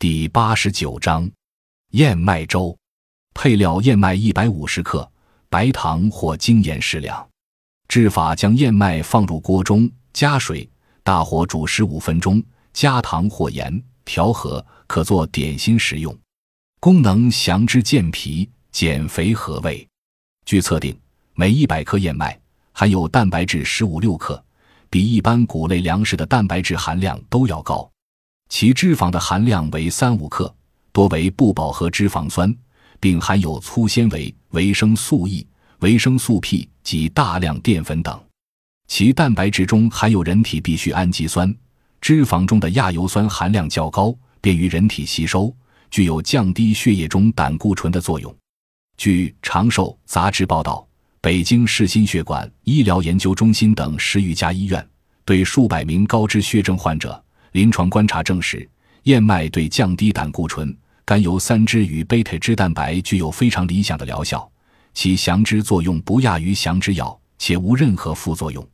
第八十九章燕麦粥。配料：燕麦一百五十克，白糖或精盐适量。制法：将燕麦放入锅中，加水，大火煮十五分钟，加糖或盐调和，可做点心食用。功能：降脂健脾，减肥和胃。据测定，每一百克燕麦含有蛋白质十五六克，比一般谷类粮食的蛋白质含量都要高。其脂肪的含量为三五克，多为不饱和脂肪酸，并含有粗纤维、维生素 E、维生素 P 及大量淀粉等。其蛋白质中含有人体必需氨基酸，脂肪中的亚油酸含量较高，便于人体吸收，具有降低血液中胆固醇的作用。据《长寿》杂志报道，北京市心血管医疗研究中心等十余家医院对数百名高脂血症患者。临床观察证实，燕麦对降低胆固醇、甘油三酯与贝塔脂蛋白具有非常理想的疗效，其降脂作用不亚于降脂药，且无任何副作用。